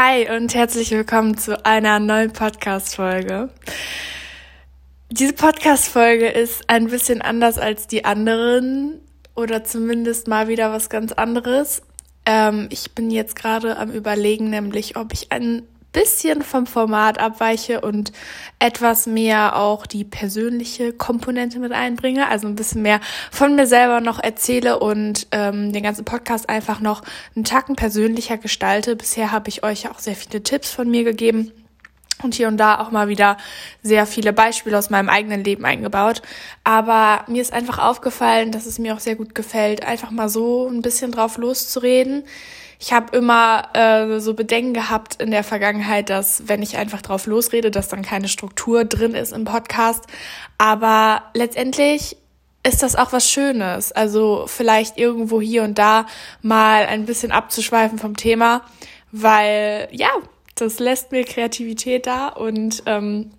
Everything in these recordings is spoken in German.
Hi und herzlich willkommen zu einer neuen Podcast-Folge. Diese Podcast-Folge ist ein bisschen anders als die anderen oder zumindest mal wieder was ganz anderes. Ähm, ich bin jetzt gerade am Überlegen, nämlich ob ich ein bisschen vom Format abweiche und etwas mehr auch die persönliche Komponente mit einbringe, also ein bisschen mehr von mir selber noch erzähle und ähm, den ganzen Podcast einfach noch einen Tacken persönlicher gestalte. Bisher habe ich euch auch sehr viele Tipps von mir gegeben und hier und da auch mal wieder sehr viele Beispiele aus meinem eigenen Leben eingebaut. Aber mir ist einfach aufgefallen, dass es mir auch sehr gut gefällt, einfach mal so ein bisschen drauf loszureden ich habe immer äh, so Bedenken gehabt in der Vergangenheit, dass wenn ich einfach drauf losrede, dass dann keine Struktur drin ist im Podcast. Aber letztendlich ist das auch was Schönes. Also vielleicht irgendwo hier und da mal ein bisschen abzuschweifen vom Thema, weil ja, das lässt mir Kreativität da und ähm,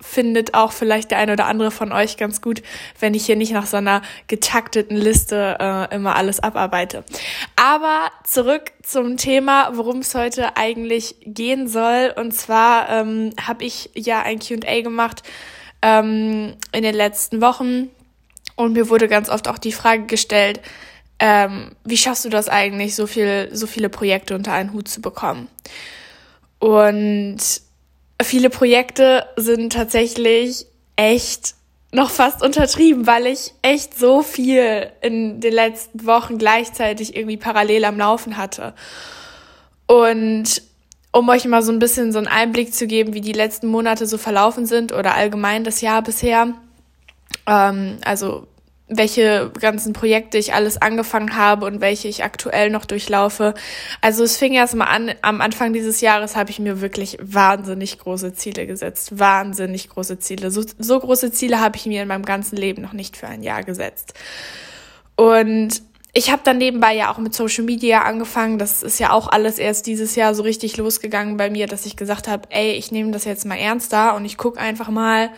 findet auch vielleicht der eine oder andere von euch ganz gut, wenn ich hier nicht nach so einer getakteten Liste äh, immer alles abarbeite. Aber zurück zum Thema, worum es heute eigentlich gehen soll. Und zwar ähm, habe ich ja ein QA gemacht ähm, in den letzten Wochen und mir wurde ganz oft auch die Frage gestellt, ähm, wie schaffst du das eigentlich, so viel, so viele Projekte unter einen Hut zu bekommen? Und viele Projekte sind tatsächlich echt noch fast untertrieben, weil ich echt so viel in den letzten Wochen gleichzeitig irgendwie parallel am Laufen hatte. Und um euch mal so ein bisschen so einen Einblick zu geben, wie die letzten Monate so verlaufen sind oder allgemein das Jahr bisher. Ähm, also welche ganzen Projekte ich alles angefangen habe und welche ich aktuell noch durchlaufe. Also es fing erst mal an, am Anfang dieses Jahres habe ich mir wirklich wahnsinnig große Ziele gesetzt. Wahnsinnig große Ziele. So, so große Ziele habe ich mir in meinem ganzen Leben noch nicht für ein Jahr gesetzt. Und ich habe dann nebenbei ja auch mit Social Media angefangen. Das ist ja auch alles erst dieses Jahr so richtig losgegangen bei mir, dass ich gesagt habe, ey, ich nehme das jetzt mal ernster und ich guck einfach mal,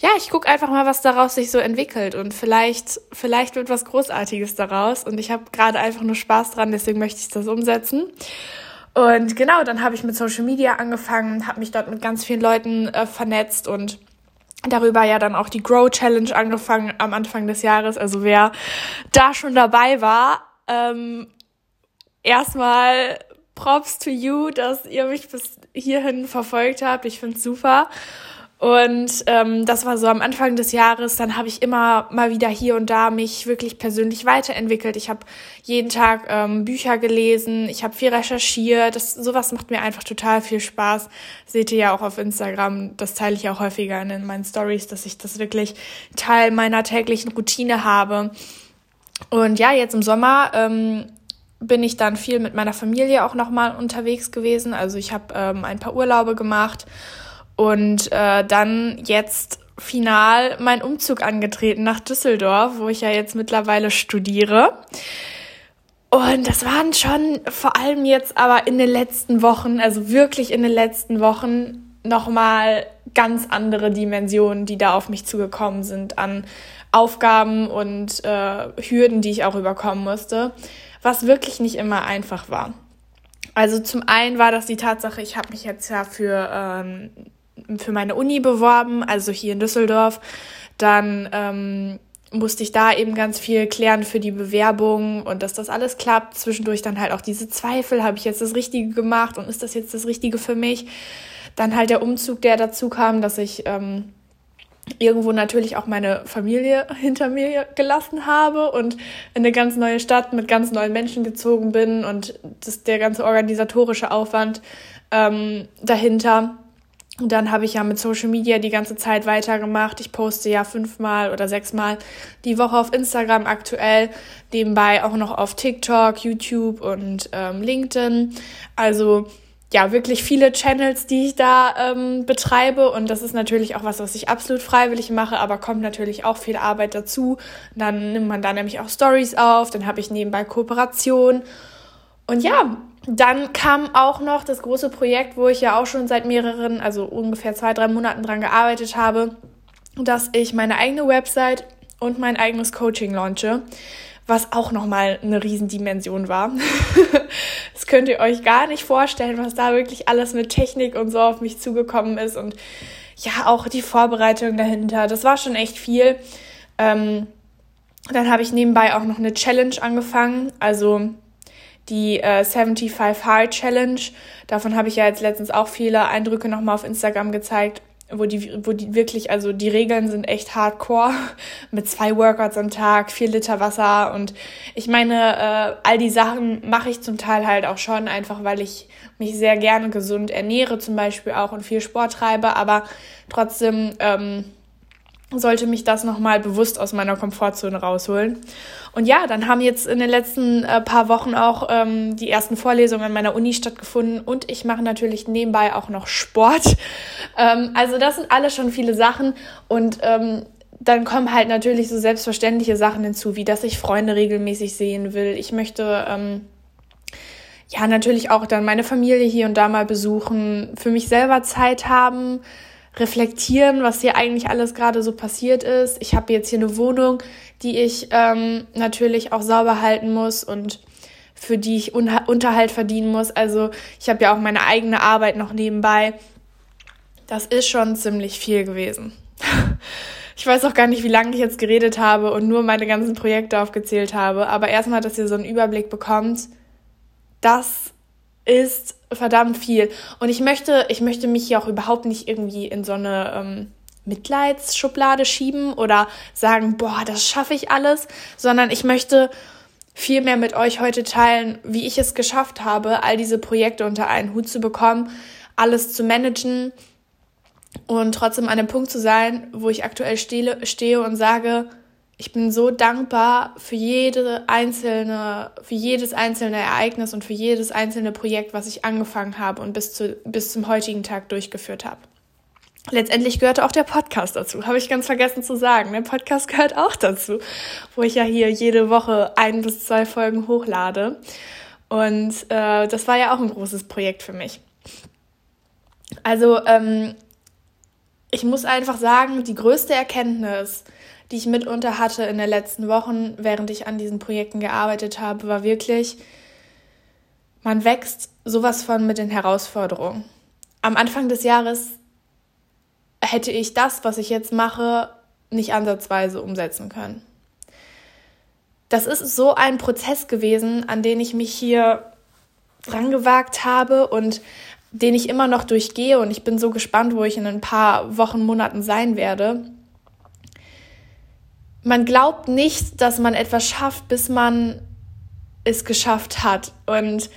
ja, ich guck einfach mal, was daraus sich so entwickelt und vielleicht, vielleicht wird was Großartiges daraus und ich habe gerade einfach nur Spaß dran, deswegen möchte ich das umsetzen. Und genau, dann habe ich mit Social Media angefangen, habe mich dort mit ganz vielen Leuten äh, vernetzt und darüber ja dann auch die Grow Challenge angefangen am Anfang des Jahres. Also wer da schon dabei war, ähm, erstmal Props to you, dass ihr mich bis hierhin verfolgt habt. Ich find's super. Und ähm, das war so am Anfang des Jahres. Dann habe ich immer mal wieder hier und da mich wirklich persönlich weiterentwickelt. Ich habe jeden Tag ähm, Bücher gelesen, ich habe viel recherchiert. Das, sowas macht mir einfach total viel Spaß. Seht ihr ja auch auf Instagram. Das teile ich auch häufiger in meinen Stories, dass ich das wirklich Teil meiner täglichen Routine habe. Und ja, jetzt im Sommer ähm, bin ich dann viel mit meiner Familie auch nochmal unterwegs gewesen. Also ich habe ähm, ein paar Urlaube gemacht und äh, dann jetzt final mein Umzug angetreten nach Düsseldorf, wo ich ja jetzt mittlerweile studiere. Und das waren schon vor allem jetzt aber in den letzten Wochen, also wirklich in den letzten Wochen, nochmal ganz andere Dimensionen, die da auf mich zugekommen sind an Aufgaben und äh, Hürden, die ich auch überkommen musste, was wirklich nicht immer einfach war. Also zum einen war das die Tatsache, ich habe mich jetzt ja für ähm, für meine Uni beworben, also hier in Düsseldorf. Dann ähm, musste ich da eben ganz viel klären für die Bewerbung und dass das alles klappt. Zwischendurch dann halt auch diese Zweifel, habe ich jetzt das Richtige gemacht und ist das jetzt das Richtige für mich? Dann halt der Umzug, der dazu kam, dass ich ähm, irgendwo natürlich auch meine Familie hinter mir gelassen habe und in eine ganz neue Stadt mit ganz neuen Menschen gezogen bin und das, der ganze organisatorische Aufwand ähm, dahinter und dann habe ich ja mit Social Media die ganze Zeit weitergemacht. Ich poste ja fünfmal oder sechsmal die Woche auf Instagram aktuell, nebenbei auch noch auf TikTok, YouTube und ähm, LinkedIn. Also ja, wirklich viele Channels, die ich da ähm, betreibe. Und das ist natürlich auch was, was ich absolut freiwillig mache, aber kommt natürlich auch viel Arbeit dazu. Dann nimmt man da nämlich auch Stories auf, dann habe ich nebenbei Kooperation. Und ja, dann kam auch noch das große Projekt, wo ich ja auch schon seit mehreren, also ungefähr zwei, drei Monaten dran gearbeitet habe, dass ich meine eigene Website und mein eigenes Coaching launche, was auch nochmal eine Riesendimension war. das könnt ihr euch gar nicht vorstellen, was da wirklich alles mit Technik und so auf mich zugekommen ist und ja, auch die Vorbereitung dahinter. Das war schon echt viel. Ähm, dann habe ich nebenbei auch noch eine Challenge angefangen, also die äh, 75 Hard Challenge. Davon habe ich ja jetzt letztens auch viele Eindrücke nochmal auf Instagram gezeigt wo die, wo die wirklich, also die Regeln sind echt hardcore mit zwei Workouts am Tag, vier Liter Wasser und ich meine, äh, all die Sachen mache ich zum Teil halt auch schon, einfach weil ich mich sehr gerne gesund ernähre zum Beispiel auch und viel Sport treibe, aber trotzdem ähm, sollte mich das nochmal bewusst aus meiner Komfortzone rausholen. Und ja, dann haben jetzt in den letzten äh, paar Wochen auch ähm, die ersten Vorlesungen an meiner Uni stattgefunden und ich mache natürlich nebenbei auch noch Sport. Ähm, also das sind alles schon viele Sachen und ähm, dann kommen halt natürlich so selbstverständliche Sachen hinzu, wie dass ich Freunde regelmäßig sehen will. Ich möchte ähm, ja natürlich auch dann meine Familie hier und da mal besuchen, für mich selber Zeit haben reflektieren, was hier eigentlich alles gerade so passiert ist. Ich habe jetzt hier eine Wohnung, die ich ähm, natürlich auch sauber halten muss und für die ich Unterhalt verdienen muss. Also ich habe ja auch meine eigene Arbeit noch nebenbei. Das ist schon ziemlich viel gewesen. Ich weiß auch gar nicht, wie lange ich jetzt geredet habe und nur meine ganzen Projekte aufgezählt habe. Aber erstmal, dass ihr so einen Überblick bekommt, das ist verdammt viel. Und ich möchte, ich möchte mich hier auch überhaupt nicht irgendwie in so eine ähm, Mitleidsschublade schieben oder sagen, boah, das schaffe ich alles, sondern ich möchte viel mehr mit euch heute teilen, wie ich es geschafft habe, all diese Projekte unter einen Hut zu bekommen, alles zu managen und trotzdem an dem Punkt zu sein, wo ich aktuell stehe, stehe und sage, ich bin so dankbar für jede einzelne, für jedes einzelne Ereignis und für jedes einzelne Projekt, was ich angefangen habe und bis, zu, bis zum heutigen Tag durchgeführt habe. Letztendlich gehörte auch der Podcast dazu, habe ich ganz vergessen zu sagen. Der Podcast gehört auch dazu, wo ich ja hier jede Woche ein bis zwei Folgen hochlade. Und äh, das war ja auch ein großes Projekt für mich. Also ähm, ich muss einfach sagen, die größte Erkenntnis, die ich mitunter hatte in den letzten Wochen, während ich an diesen Projekten gearbeitet habe, war wirklich, man wächst sowas von mit den Herausforderungen. Am Anfang des Jahres hätte ich das, was ich jetzt mache, nicht ansatzweise umsetzen können. Das ist so ein Prozess gewesen, an den ich mich hier dran gewagt habe und den ich immer noch durchgehe und ich bin so gespannt, wo ich in ein paar Wochen, Monaten sein werde man glaubt nicht, dass man etwas schafft, bis man es geschafft hat. Und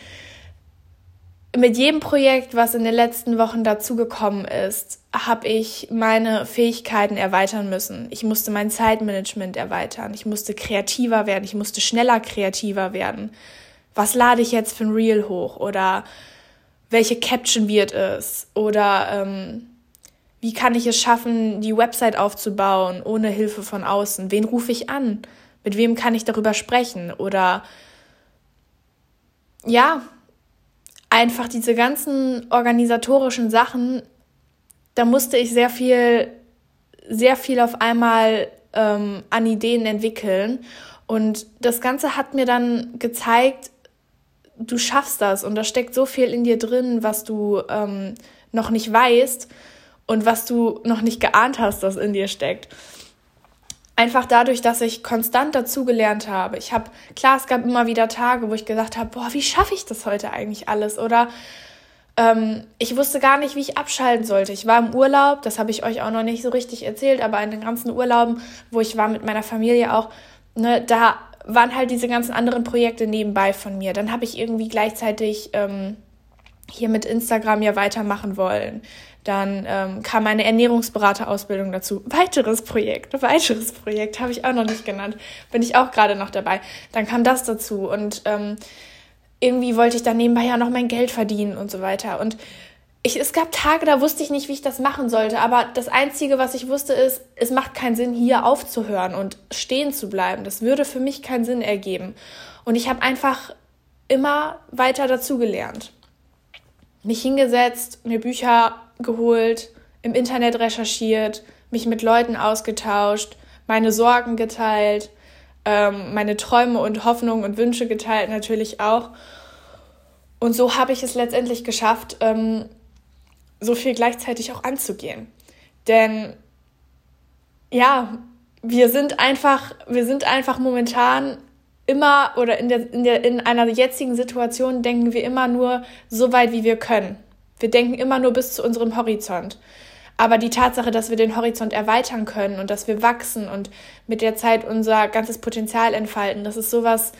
mit jedem Projekt, was in den letzten Wochen dazugekommen ist, habe ich meine Fähigkeiten erweitern müssen. Ich musste mein Zeitmanagement erweitern. Ich musste kreativer werden. Ich musste schneller kreativer werden. Was lade ich jetzt für ein Reel hoch? Oder welche Caption wird es? Oder ähm, wie kann ich es schaffen, die Website aufzubauen ohne Hilfe von außen? Wen rufe ich an? Mit wem kann ich darüber sprechen? Oder ja, einfach diese ganzen organisatorischen Sachen, da musste ich sehr viel, sehr viel auf einmal ähm, an Ideen entwickeln. Und das Ganze hat mir dann gezeigt, du schaffst das und da steckt so viel in dir drin, was du ähm, noch nicht weißt und was du noch nicht geahnt hast, das in dir steckt. Einfach dadurch, dass ich konstant dazugelernt habe. Ich habe, klar, es gab immer wieder Tage, wo ich gesagt habe, boah, wie schaffe ich das heute eigentlich alles? Oder ähm, ich wusste gar nicht, wie ich abschalten sollte. Ich war im Urlaub, das habe ich euch auch noch nicht so richtig erzählt, aber in den ganzen Urlauben, wo ich war mit meiner Familie auch, ne, da waren halt diese ganzen anderen Projekte nebenbei von mir. Dann habe ich irgendwie gleichzeitig ähm, hier mit Instagram ja weitermachen wollen. Dann ähm, kam eine Ernährungsberaterausbildung dazu. Weiteres Projekt, weiteres Projekt habe ich auch noch nicht genannt. Bin ich auch gerade noch dabei. Dann kam das dazu und ähm, irgendwie wollte ich dann nebenbei ja noch mein Geld verdienen und so weiter. Und ich, es gab Tage, da wusste ich nicht, wie ich das machen sollte. Aber das Einzige, was ich wusste, ist, es macht keinen Sinn, hier aufzuhören und stehen zu bleiben. Das würde für mich keinen Sinn ergeben. Und ich habe einfach immer weiter dazugelernt. Mich hingesetzt, mir Bücher geholt, im Internet recherchiert, mich mit Leuten ausgetauscht, meine Sorgen geteilt, ähm, meine Träume und Hoffnungen und Wünsche geteilt natürlich auch. Und so habe ich es letztendlich geschafft, ähm, so viel gleichzeitig auch anzugehen. Denn ja, wir sind einfach, wir sind einfach momentan immer oder in, der, in, der, in einer jetzigen Situation denken wir immer nur so weit, wie wir können. Wir denken immer nur bis zu unserem Horizont. Aber die Tatsache, dass wir den Horizont erweitern können und dass wir wachsen und mit der Zeit unser ganzes Potenzial entfalten, das ist sowas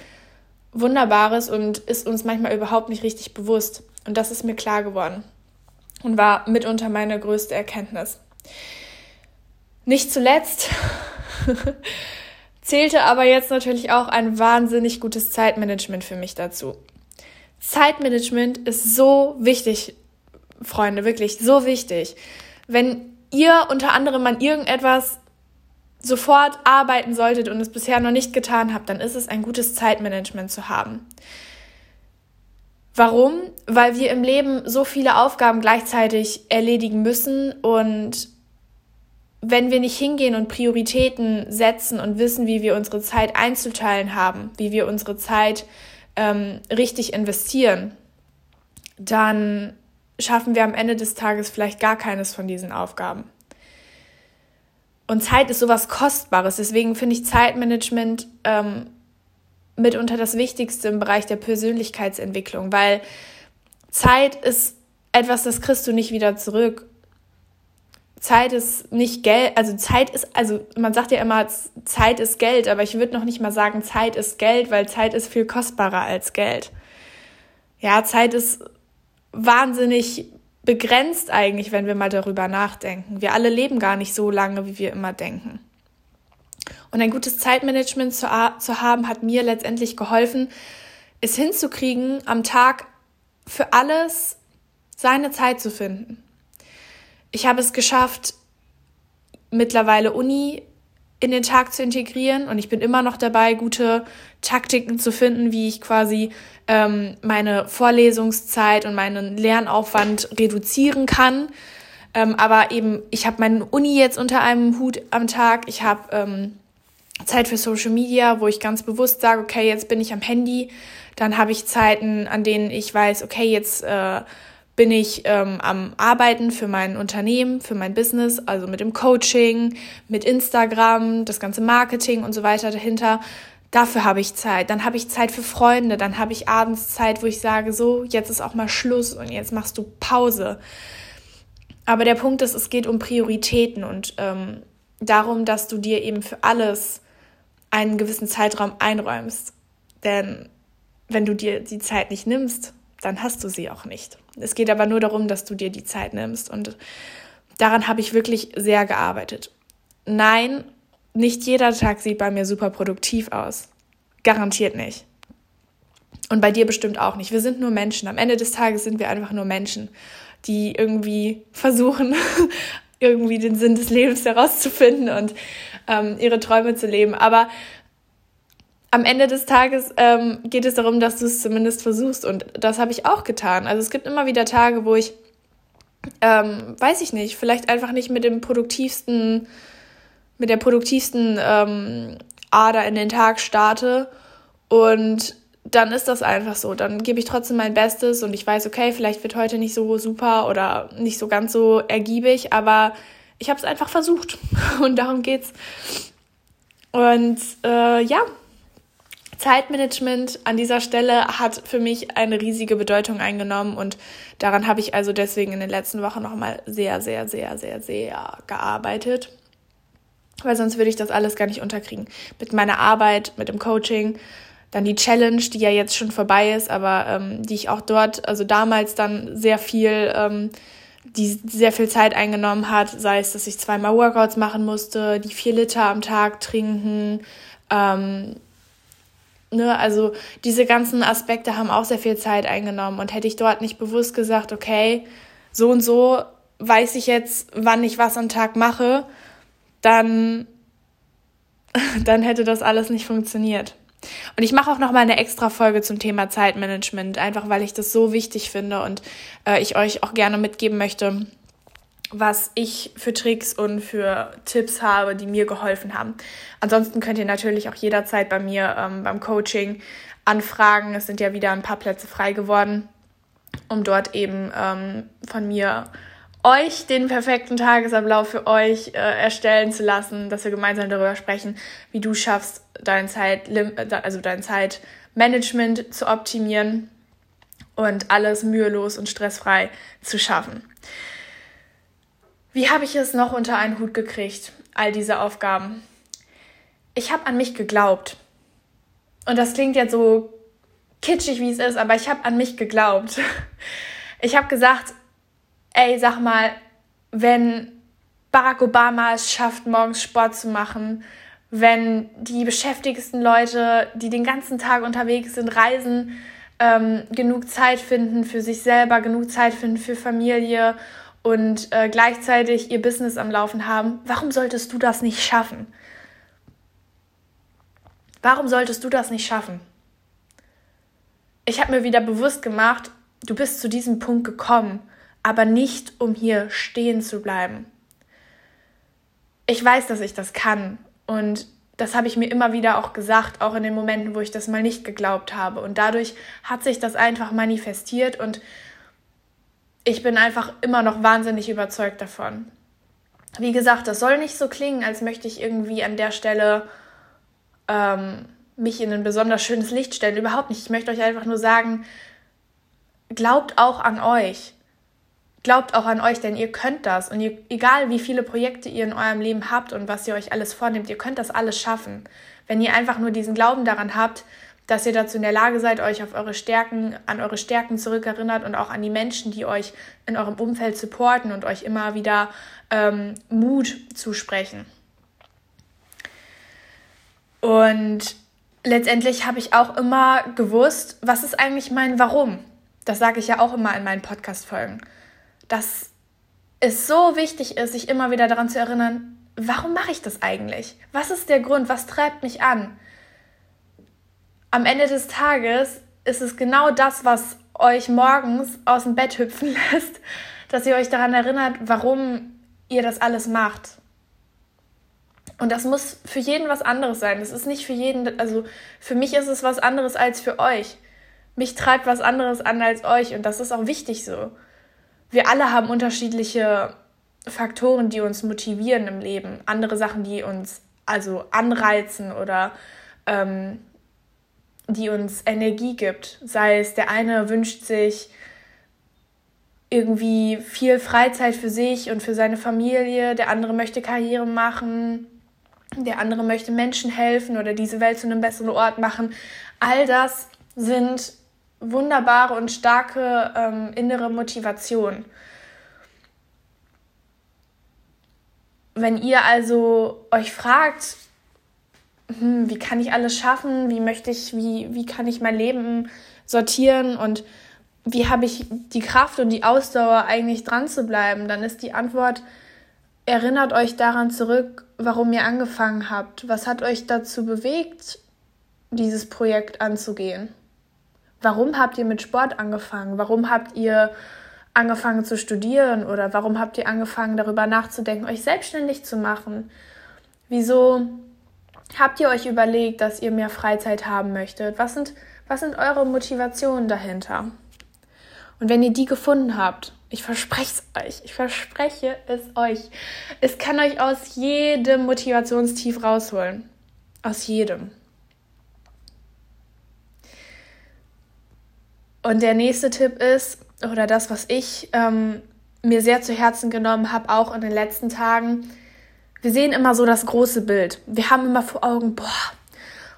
Wunderbares und ist uns manchmal überhaupt nicht richtig bewusst. Und das ist mir klar geworden und war mitunter meine größte Erkenntnis. Nicht zuletzt zählte aber jetzt natürlich auch ein wahnsinnig gutes Zeitmanagement für mich dazu. Zeitmanagement ist so wichtig, Freunde, wirklich so wichtig. Wenn ihr unter anderem an irgendetwas sofort arbeiten solltet und es bisher noch nicht getan habt, dann ist es ein gutes Zeitmanagement zu haben. Warum? Weil wir im Leben so viele Aufgaben gleichzeitig erledigen müssen und wenn wir nicht hingehen und Prioritäten setzen und wissen, wie wir unsere Zeit einzuteilen haben, wie wir unsere Zeit ähm, richtig investieren, dann schaffen wir am Ende des Tages vielleicht gar keines von diesen Aufgaben. Und Zeit ist sowas Kostbares. Deswegen finde ich Zeitmanagement ähm, mitunter das Wichtigste im Bereich der Persönlichkeitsentwicklung, weil Zeit ist etwas, das kriegst du nicht wieder zurück. Zeit ist nicht Geld, also Zeit ist, also man sagt ja immer, Zeit ist Geld, aber ich würde noch nicht mal sagen, Zeit ist Geld, weil Zeit ist viel kostbarer als Geld. Ja, Zeit ist wahnsinnig begrenzt eigentlich, wenn wir mal darüber nachdenken. Wir alle leben gar nicht so lange, wie wir immer denken. Und ein gutes Zeitmanagement zu, zu haben, hat mir letztendlich geholfen, es hinzukriegen, am Tag für alles seine Zeit zu finden. Ich habe es geschafft, mittlerweile Uni in den Tag zu integrieren und ich bin immer noch dabei, gute Taktiken zu finden, wie ich quasi ähm, meine Vorlesungszeit und meinen Lernaufwand reduzieren kann. Ähm, aber eben, ich habe meine Uni jetzt unter einem Hut am Tag. Ich habe ähm, Zeit für Social Media, wo ich ganz bewusst sage, okay, jetzt bin ich am Handy. Dann habe ich Zeiten, an denen ich weiß, okay, jetzt äh, bin ich ähm, am Arbeiten für mein Unternehmen, für mein Business, also mit dem Coaching, mit Instagram, das ganze Marketing und so weiter dahinter. Dafür habe ich Zeit. Dann habe ich Zeit für Freunde. Dann habe ich abends Zeit, wo ich sage, so, jetzt ist auch mal Schluss und jetzt machst du Pause. Aber der Punkt ist, es geht um Prioritäten und ähm, darum, dass du dir eben für alles einen gewissen Zeitraum einräumst. Denn wenn du dir die Zeit nicht nimmst, dann hast du sie auch nicht. Es geht aber nur darum, dass du dir die Zeit nimmst. Und daran habe ich wirklich sehr gearbeitet. Nein, nicht jeder Tag sieht bei mir super produktiv aus. Garantiert nicht. Und bei dir bestimmt auch nicht. Wir sind nur Menschen. Am Ende des Tages sind wir einfach nur Menschen, die irgendwie versuchen, irgendwie den Sinn des Lebens herauszufinden und ähm, ihre Träume zu leben. Aber am Ende des Tages ähm, geht es darum, dass du es zumindest versuchst. Und das habe ich auch getan. Also es gibt immer wieder Tage, wo ich, ähm, weiß ich nicht, vielleicht einfach nicht mit dem produktivsten, mit der produktivsten ähm, Ader in den Tag starte. Und dann ist das einfach so. Dann gebe ich trotzdem mein Bestes und ich weiß, okay, vielleicht wird heute nicht so super oder nicht so ganz so ergiebig, aber ich habe es einfach versucht. Und darum geht's. Und äh, ja, Zeitmanagement an dieser Stelle hat für mich eine riesige Bedeutung eingenommen und daran habe ich also deswegen in den letzten Wochen nochmal sehr, sehr, sehr, sehr, sehr gearbeitet. Weil sonst würde ich das alles gar nicht unterkriegen. Mit meiner Arbeit, mit dem Coaching, dann die Challenge, die ja jetzt schon vorbei ist, aber ähm, die ich auch dort, also damals dann sehr viel, ähm, die sehr viel Zeit eingenommen hat, sei es, dass ich zweimal Workouts machen musste, die vier Liter am Tag trinken, ähm, Ne, also diese ganzen Aspekte haben auch sehr viel Zeit eingenommen. Und hätte ich dort nicht bewusst gesagt, okay, so und so weiß ich jetzt, wann ich was am Tag mache, dann, dann hätte das alles nicht funktioniert. Und ich mache auch noch mal eine extra Folge zum Thema Zeitmanagement, einfach weil ich das so wichtig finde und äh, ich euch auch gerne mitgeben möchte, was ich für Tricks und für Tipps habe, die mir geholfen haben. Ansonsten könnt ihr natürlich auch jederzeit bei mir ähm, beim Coaching anfragen. Es sind ja wieder ein paar Plätze frei geworden, um dort eben ähm, von mir euch den perfekten Tagesablauf für euch äh, erstellen zu lassen, dass wir gemeinsam darüber sprechen, wie du schaffst, dein Zeit, also dein Zeitmanagement zu optimieren und alles mühelos und stressfrei zu schaffen. Wie habe ich es noch unter einen Hut gekriegt, all diese Aufgaben? Ich habe an mich geglaubt. Und das klingt jetzt so kitschig, wie es ist, aber ich habe an mich geglaubt. Ich habe gesagt, ey, sag mal, wenn Barack Obama es schafft, morgens Sport zu machen, wenn die beschäftigsten Leute, die den ganzen Tag unterwegs sind, reisen, ähm, genug Zeit finden für sich selber, genug Zeit finden für Familie und äh, gleichzeitig ihr Business am Laufen haben, warum solltest du das nicht schaffen? Warum solltest du das nicht schaffen? Ich habe mir wieder bewusst gemacht, du bist zu diesem Punkt gekommen, aber nicht um hier stehen zu bleiben. Ich weiß, dass ich das kann und das habe ich mir immer wieder auch gesagt, auch in den Momenten, wo ich das mal nicht geglaubt habe. Und dadurch hat sich das einfach manifestiert und ich bin einfach immer noch wahnsinnig überzeugt davon. Wie gesagt, das soll nicht so klingen, als möchte ich irgendwie an der Stelle ähm, mich in ein besonders schönes Licht stellen. Überhaupt nicht. Ich möchte euch einfach nur sagen, glaubt auch an euch. Glaubt auch an euch, denn ihr könnt das. Und ihr, egal wie viele Projekte ihr in eurem Leben habt und was ihr euch alles vornehmt, ihr könnt das alles schaffen. Wenn ihr einfach nur diesen Glauben daran habt, dass ihr dazu in der Lage seid, euch auf eure Stärken, an eure Stärken zurückerinnert und auch an die Menschen, die euch in eurem Umfeld supporten und euch immer wieder ähm, Mut zusprechen. Und letztendlich habe ich auch immer gewusst, was ist eigentlich mein Warum. Das sage ich ja auch immer in meinen Podcast-Folgen dass es so wichtig ist, sich immer wieder daran zu erinnern, warum mache ich das eigentlich? Was ist der Grund? Was treibt mich an? Am Ende des Tages ist es genau das, was euch morgens aus dem Bett hüpfen lässt, dass ihr euch daran erinnert, warum ihr das alles macht. Und das muss für jeden was anderes sein. Das ist nicht für jeden, also für mich ist es was anderes als für euch. Mich treibt was anderes an als euch und das ist auch wichtig so wir alle haben unterschiedliche Faktoren, die uns motivieren im Leben. Andere Sachen, die uns also anreizen oder ähm, die uns Energie gibt. Sei es, der eine wünscht sich irgendwie viel Freizeit für sich und für seine Familie, der andere möchte Karriere machen, der andere möchte Menschen helfen oder diese Welt zu einem besseren Ort machen. All das sind wunderbare und starke ähm, innere Motivation. Wenn ihr also euch fragt, hm, wie kann ich alles schaffen, wie möchte ich, wie, wie kann ich mein Leben sortieren und wie habe ich die Kraft und die Ausdauer eigentlich dran zu bleiben, dann ist die Antwort, erinnert euch daran zurück, warum ihr angefangen habt. Was hat euch dazu bewegt, dieses Projekt anzugehen? Warum habt ihr mit Sport angefangen? Warum habt ihr angefangen zu studieren oder warum habt ihr angefangen darüber nachzudenken, euch selbstständig zu machen? Wieso habt ihr euch überlegt, dass ihr mehr Freizeit haben möchtet? Was sind, was sind eure Motivationen dahinter? Und wenn ihr die gefunden habt, ich verspreche es euch, ich verspreche es euch, es kann euch aus jedem Motivationstief rausholen. Aus jedem. Und der nächste Tipp ist, oder das, was ich ähm, mir sehr zu Herzen genommen habe, auch in den letzten Tagen, wir sehen immer so das große Bild. Wir haben immer vor Augen, boah,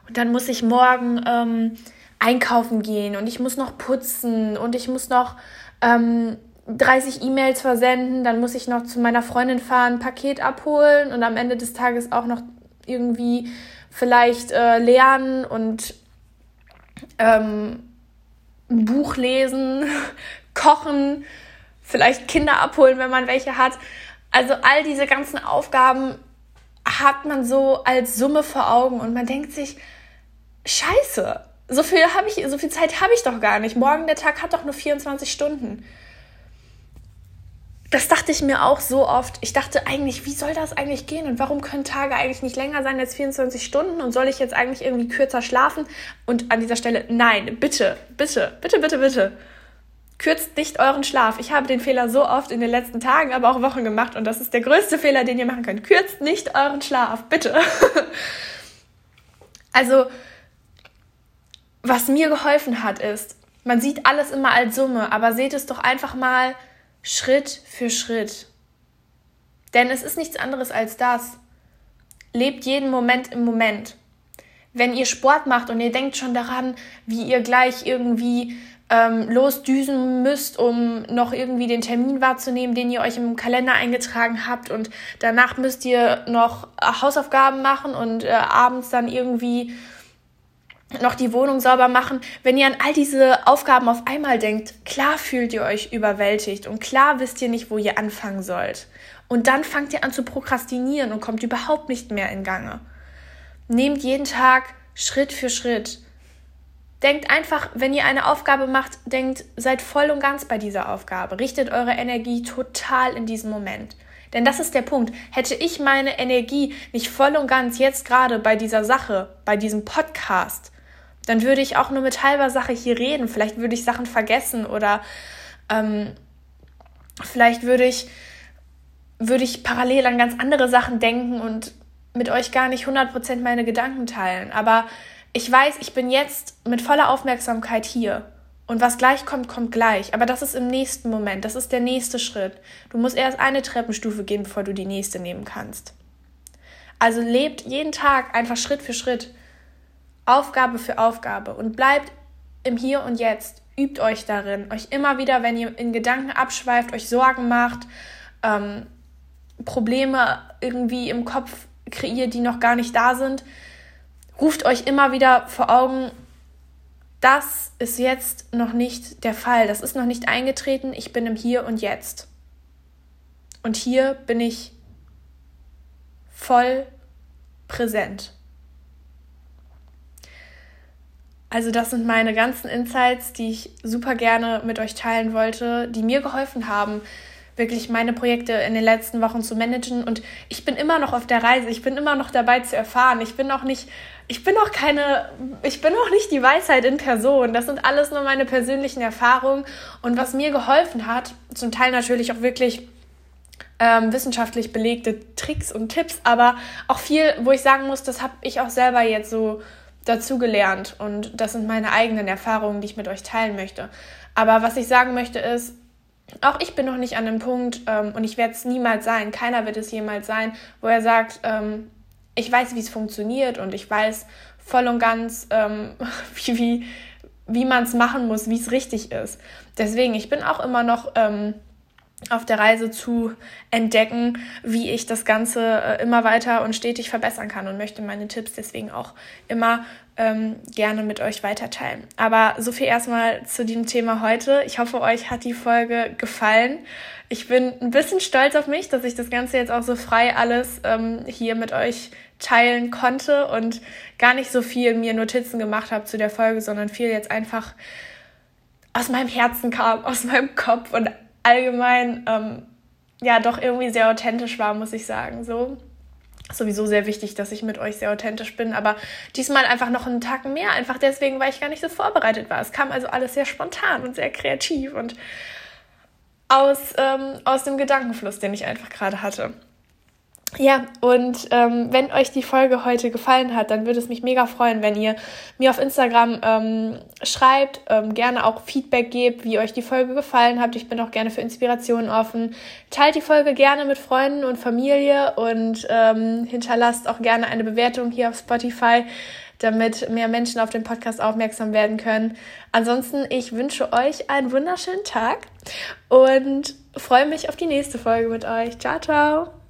und dann muss ich morgen ähm, einkaufen gehen und ich muss noch putzen und ich muss noch ähm, 30 E-Mails versenden, dann muss ich noch zu meiner Freundin fahren, Paket abholen und am Ende des Tages auch noch irgendwie vielleicht äh, lernen und ähm, ein Buch lesen, kochen, vielleicht Kinder abholen, wenn man welche hat. Also all diese ganzen Aufgaben hat man so als Summe vor Augen und man denkt sich, scheiße, so viel habe ich, so viel Zeit habe ich doch gar nicht. Morgen der Tag hat doch nur 24 Stunden. das dachte ich mir auch so oft. Ich dachte eigentlich, wie soll das eigentlich gehen und warum können Tage eigentlich nicht länger sein als 24 Stunden und soll ich jetzt eigentlich irgendwie kürzer schlafen? Und an dieser Stelle, nein, bitte, bitte, bitte, bitte, bitte. Kürzt nicht euren Schlaf. Ich habe den Fehler so oft in den letzten Tagen, aber auch Wochen gemacht und das ist der größte Fehler, den ihr machen könnt. Kürzt nicht euren Schlaf, bitte. also, was mir geholfen hat, ist, man sieht alles immer als Summe, aber seht es doch einfach mal Schritt für Schritt. Denn es ist nichts anderes als das. Lebt jeden Moment im Moment. Wenn ihr Sport macht und ihr denkt schon daran, wie ihr gleich irgendwie ähm, losdüsen müsst, um noch irgendwie den Termin wahrzunehmen, den ihr euch im Kalender eingetragen habt und danach müsst ihr noch Hausaufgaben machen und äh, abends dann irgendwie noch die Wohnung sauber machen. Wenn ihr an all diese Aufgaben auf einmal denkt, klar fühlt ihr euch überwältigt und klar wisst ihr nicht, wo ihr anfangen sollt. Und dann fangt ihr an zu prokrastinieren und kommt überhaupt nicht mehr in Gange. Nehmt jeden Tag Schritt für Schritt. Denkt einfach, wenn ihr eine Aufgabe macht, denkt, seid voll und ganz bei dieser Aufgabe. Richtet eure Energie total in diesen Moment. Denn das ist der Punkt. Hätte ich meine Energie nicht voll und ganz jetzt gerade bei dieser Sache, bei diesem Podcast, dann würde ich auch nur mit halber Sache hier reden. Vielleicht würde ich Sachen vergessen oder ähm, vielleicht würde ich, würde ich parallel an ganz andere Sachen denken und mit euch gar nicht 100% meine Gedanken teilen. Aber ich weiß, ich bin jetzt mit voller Aufmerksamkeit hier. Und was gleich kommt, kommt gleich. Aber das ist im nächsten Moment. Das ist der nächste Schritt. Du musst erst eine Treppenstufe gehen, bevor du die nächste nehmen kannst. Also lebt jeden Tag einfach Schritt für Schritt. Aufgabe für Aufgabe und bleibt im Hier und Jetzt. Übt euch darin, euch immer wieder, wenn ihr in Gedanken abschweift, euch Sorgen macht, ähm, Probleme irgendwie im Kopf kreiert, die noch gar nicht da sind, ruft euch immer wieder vor Augen, das ist jetzt noch nicht der Fall, das ist noch nicht eingetreten, ich bin im Hier und Jetzt. Und hier bin ich voll präsent. Also das sind meine ganzen Insights, die ich super gerne mit euch teilen wollte, die mir geholfen haben, wirklich meine Projekte in den letzten Wochen zu managen. Und ich bin immer noch auf der Reise. Ich bin immer noch dabei zu erfahren. Ich bin auch nicht, ich bin auch keine, ich bin auch nicht die Weisheit in Person. Das sind alles nur meine persönlichen Erfahrungen. Und was mir geholfen hat, zum Teil natürlich auch wirklich ähm, wissenschaftlich belegte Tricks und Tipps, aber auch viel, wo ich sagen muss, das habe ich auch selber jetzt so dazugelernt und das sind meine eigenen Erfahrungen, die ich mit euch teilen möchte. Aber was ich sagen möchte ist, auch ich bin noch nicht an dem Punkt ähm, und ich werde es niemals sein, keiner wird es jemals sein, wo er sagt, ähm, ich weiß, wie es funktioniert und ich weiß voll und ganz, ähm, wie, wie, wie man es machen muss, wie es richtig ist. Deswegen, ich bin auch immer noch ähm, auf der Reise zu entdecken, wie ich das Ganze äh, immer weiter und stetig verbessern kann und möchte meine Tipps deswegen auch immer ähm, gerne mit euch weiterteilen. Aber so viel erstmal zu dem Thema heute. Ich hoffe, euch hat die Folge gefallen. Ich bin ein bisschen stolz auf mich, dass ich das Ganze jetzt auch so frei alles ähm, hier mit euch teilen konnte und gar nicht so viel mir Notizen gemacht habe zu der Folge, sondern viel jetzt einfach aus meinem Herzen kam, aus meinem Kopf und allgemein ähm, ja doch irgendwie sehr authentisch war, muss ich sagen. So sowieso sehr wichtig, dass ich mit euch sehr authentisch bin, aber diesmal einfach noch einen Tag mehr, einfach deswegen, weil ich gar nicht so vorbereitet war. Es kam also alles sehr spontan und sehr kreativ und aus, ähm, aus dem Gedankenfluss, den ich einfach gerade hatte. Ja, und ähm, wenn euch die Folge heute gefallen hat, dann würde es mich mega freuen, wenn ihr mir auf Instagram ähm, schreibt, ähm, gerne auch Feedback gebt, wie euch die Folge gefallen hat. Ich bin auch gerne für Inspirationen offen. Teilt die Folge gerne mit Freunden und Familie und ähm, hinterlasst auch gerne eine Bewertung hier auf Spotify, damit mehr Menschen auf den Podcast aufmerksam werden können. Ansonsten, ich wünsche euch einen wunderschönen Tag und freue mich auf die nächste Folge mit euch. Ciao, ciao!